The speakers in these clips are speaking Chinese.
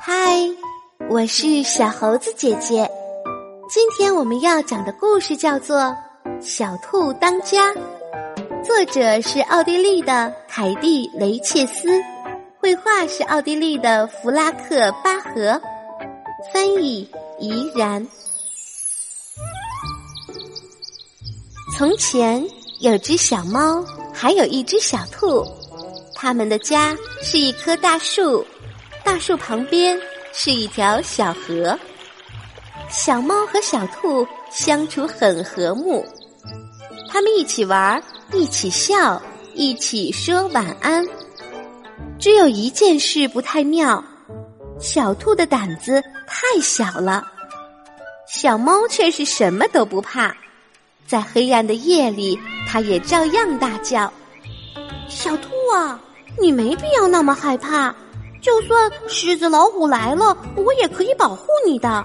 嗨，我是小猴子姐姐。今天我们要讲的故事叫做《小兔当家》，作者是奥地利的凯蒂·雷切斯，绘画是奥地利的弗拉克·巴赫，翻译怡然。从前有只小猫，还有一只小兔，他们的家是一棵大树。大树旁边是一条小河，小猫和小兔相处很和睦，他们一起玩，一起笑，一起说晚安。只有一件事不太妙，小兔的胆子太小了，小猫却是什么都不怕，在黑暗的夜里，它也照样大叫：“小兔啊，你没必要那么害怕。”就算狮子、老虎来了，我也可以保护你的。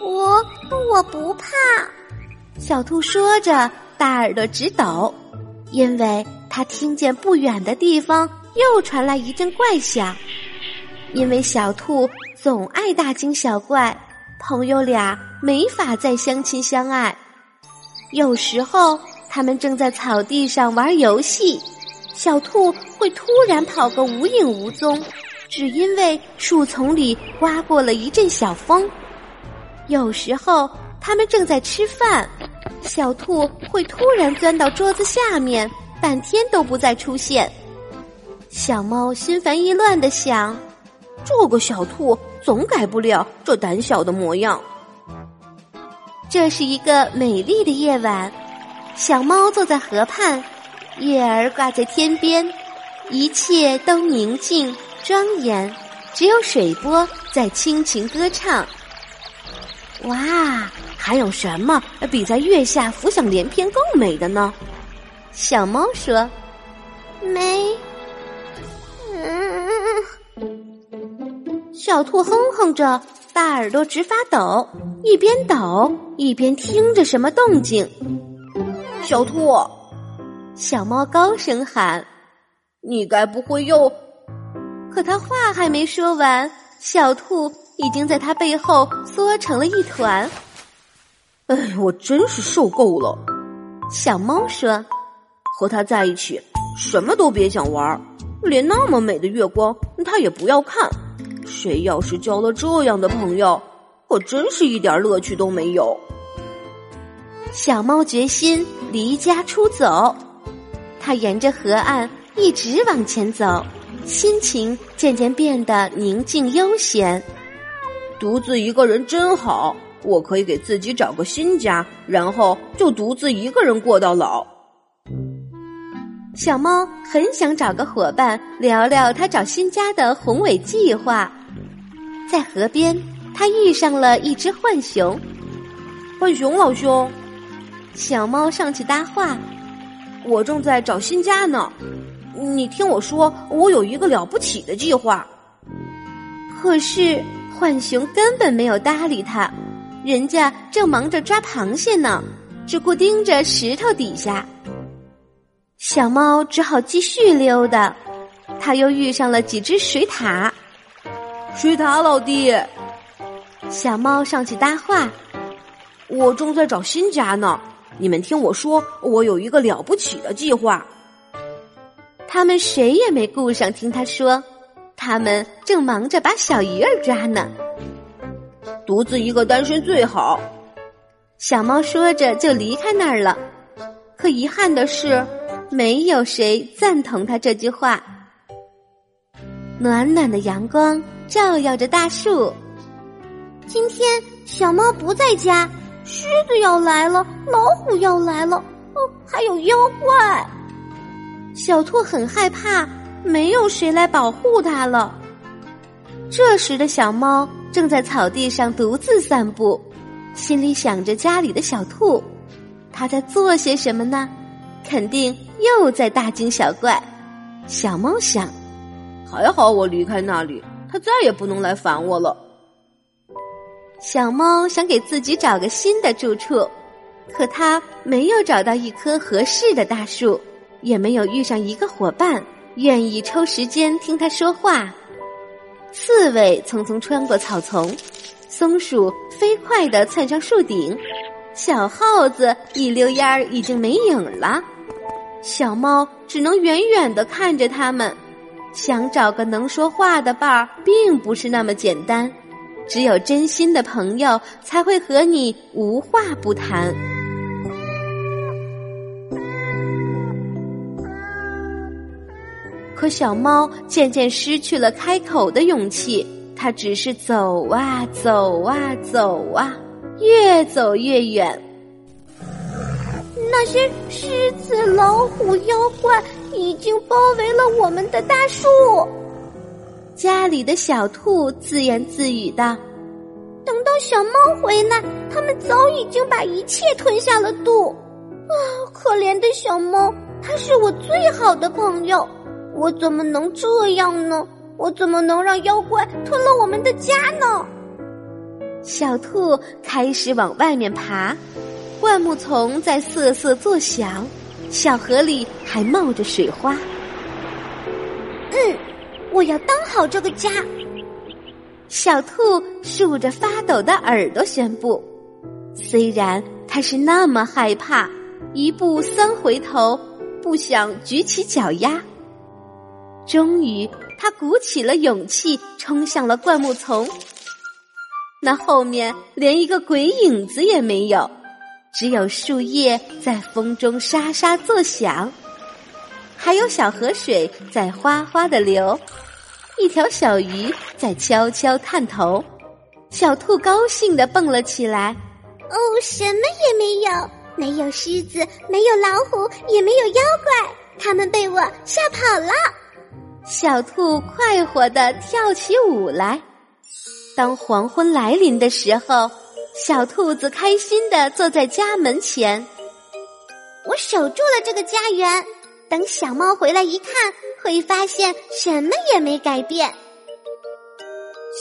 我我不怕。小兔说着，大耳朵直抖，因为它听见不远的地方又传来一阵怪响。因为小兔总爱大惊小怪，朋友俩没法再相亲相爱。有时候，他们正在草地上玩游戏。小兔会突然跑个无影无踪，只因为树丛里刮过了一阵小风。有时候，他们正在吃饭，小兔会突然钻到桌子下面，半天都不再出现。小猫心烦意乱的想：这个小兔总改不了这胆小的模样。这是一个美丽的夜晚，小猫坐在河畔。月儿挂在天边，一切都宁静庄严，只有水波在轻轻歌唱。哇，还有什么比在月下浮想联翩更美的呢？小猫说：“没。”小兔哼哼着，大耳朵直发抖，一边抖一边听着什么动静。小兔。小猫高声喊：“你该不会又……”可他话还没说完，小兔已经在他背后缩成了一团。哎，我真是受够了！小猫说：“和他在一起，什么都别想玩，连那么美的月光他也不要看。谁要是交了这样的朋友，可真是一点乐趣都没有。”小猫决心离家出走。他沿着河岸一直往前走，心情渐渐变得宁静悠闲。独自一个人真好，我可以给自己找个新家，然后就独自一个人过到老。小猫很想找个伙伴聊聊他找新家的宏伟计划。在河边，他遇上了一只浣熊。浣熊老兄，小猫上去搭话。我正在找新家呢，你听我说，我有一个了不起的计划。可是浣熊根本没有搭理他，人家正忙着抓螃蟹呢，只顾盯着石头底下。小猫只好继续溜达，他又遇上了几只水獭。水獭老弟，小猫上去搭话，我正在找新家呢。你们听我说，我有一个了不起的计划。他们谁也没顾上听他说，他们正忙着把小鱼儿抓呢。独自一个单身最好。小猫说着就离开那儿了。可遗憾的是，没有谁赞同他这句话。暖暖的阳光照耀着大树。今天小猫不在家。狮子要来了，老虎要来了，哦，还有妖怪。小兔很害怕，没有谁来保护它了。这时的小猫正在草地上独自散步，心里想着家里的小兔，它在做些什么呢？肯定又在大惊小怪。小猫想：还好我离开那里，它再也不能来烦我了。小猫想给自己找个新的住处，可它没有找到一棵合适的大树，也没有遇上一个伙伴愿意抽时间听它说话。刺猬匆匆穿过草丛，松鼠飞快地窜上树顶，小耗子一溜烟儿已经没影了。小猫只能远远地看着它们。想找个能说话的伴儿，并不是那么简单。只有真心的朋友，才会和你无话不谈。可小猫渐渐失去了开口的勇气，它只是走啊走啊走啊，越走越远。那些狮子、老虎、妖怪已经包围了我们的大树。家里的小兔自言自语道：“等到小猫回来，它们早已经把一切吞下了肚。啊，可怜的小猫，它是我最好的朋友。”我怎么能这样呢？我怎么能让妖怪吞了我们的家呢？小兔开始往外面爬，灌木丛在瑟瑟作响，小河里还冒着水花。我要当好这个家。小兔竖着发抖的耳朵宣布：“虽然它是那么害怕，一步三回头，不想举起脚丫。”终于，他鼓起了勇气，冲向了灌木丛。那后面连一个鬼影子也没有，只有树叶在风中沙沙作响，还有小河水在哗哗的流，一条小鱼在悄悄探头。小兔高兴的蹦了起来：“哦，什么也没有，没有狮子，没有老虎，也没有妖怪，他们被我吓跑了。”小兔快活的跳起舞来。当黄昏来临的时候，小兔子开心的坐在家门前。我守住了这个家园，等小猫回来一看，会发现什么也没改变。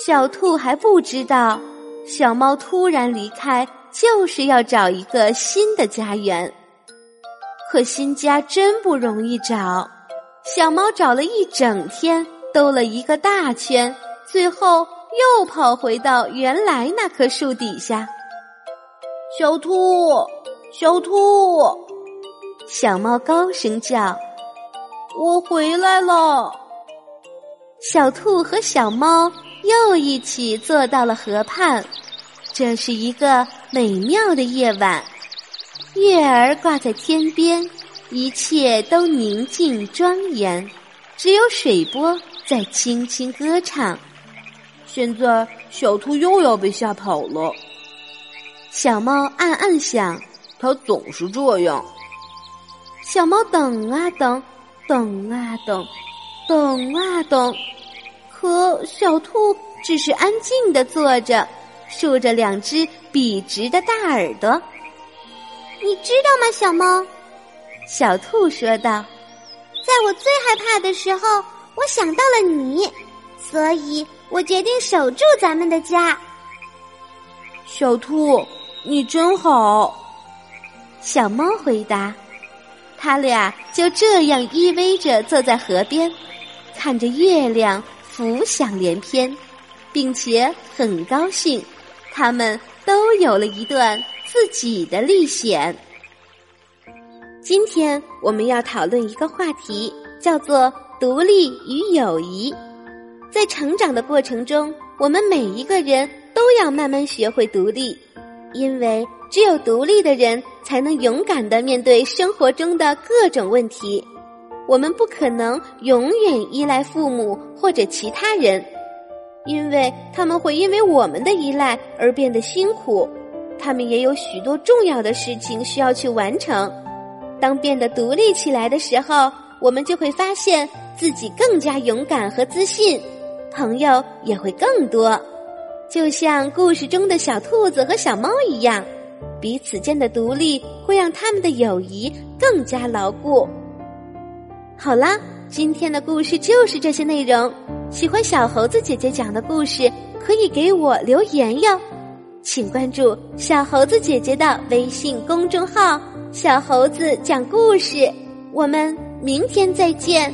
小兔还不知道，小猫突然离开，就是要找一个新的家园。可新家真不容易找。小猫找了一整天，兜了一个大圈，最后又跑回到原来那棵树底下。小兔，小兔，小猫高声叫：“我回来了。”小兔和小猫又一起坐到了河畔。这是一个美妙的夜晚，月儿挂在天边。一切都宁静庄严，只有水波在轻轻歌唱。现在小兔又要被吓跑了。小猫暗暗想，它总是这样。小猫等啊等，等啊等，等啊等，可小兔只是安静的坐着，竖着两只笔直的大耳朵。你知道吗，小猫？小兔说道：“在我最害怕的时候，我想到了你，所以我决定守住咱们的家。”小兔，你真好。小猫回答。他俩就这样依偎着坐在河边，看着月亮浮想联翩，并且很高兴，他们都有了一段自己的历险。今天我们要讨论一个话题，叫做独立与友谊。在成长的过程中，我们每一个人都要慢慢学会独立，因为只有独立的人才能勇敢的面对生活中的各种问题。我们不可能永远依赖父母或者其他人，因为他们会因为我们的依赖而变得辛苦，他们也有许多重要的事情需要去完成。当变得独立起来的时候，我们就会发现自己更加勇敢和自信，朋友也会更多。就像故事中的小兔子和小猫一样，彼此间的独立会让他们的友谊更加牢固。好啦，今天的故事就是这些内容。喜欢小猴子姐姐讲的故事，可以给我留言哟。请关注小猴子姐姐的微信公众号。小猴子讲故事，我们明天再见。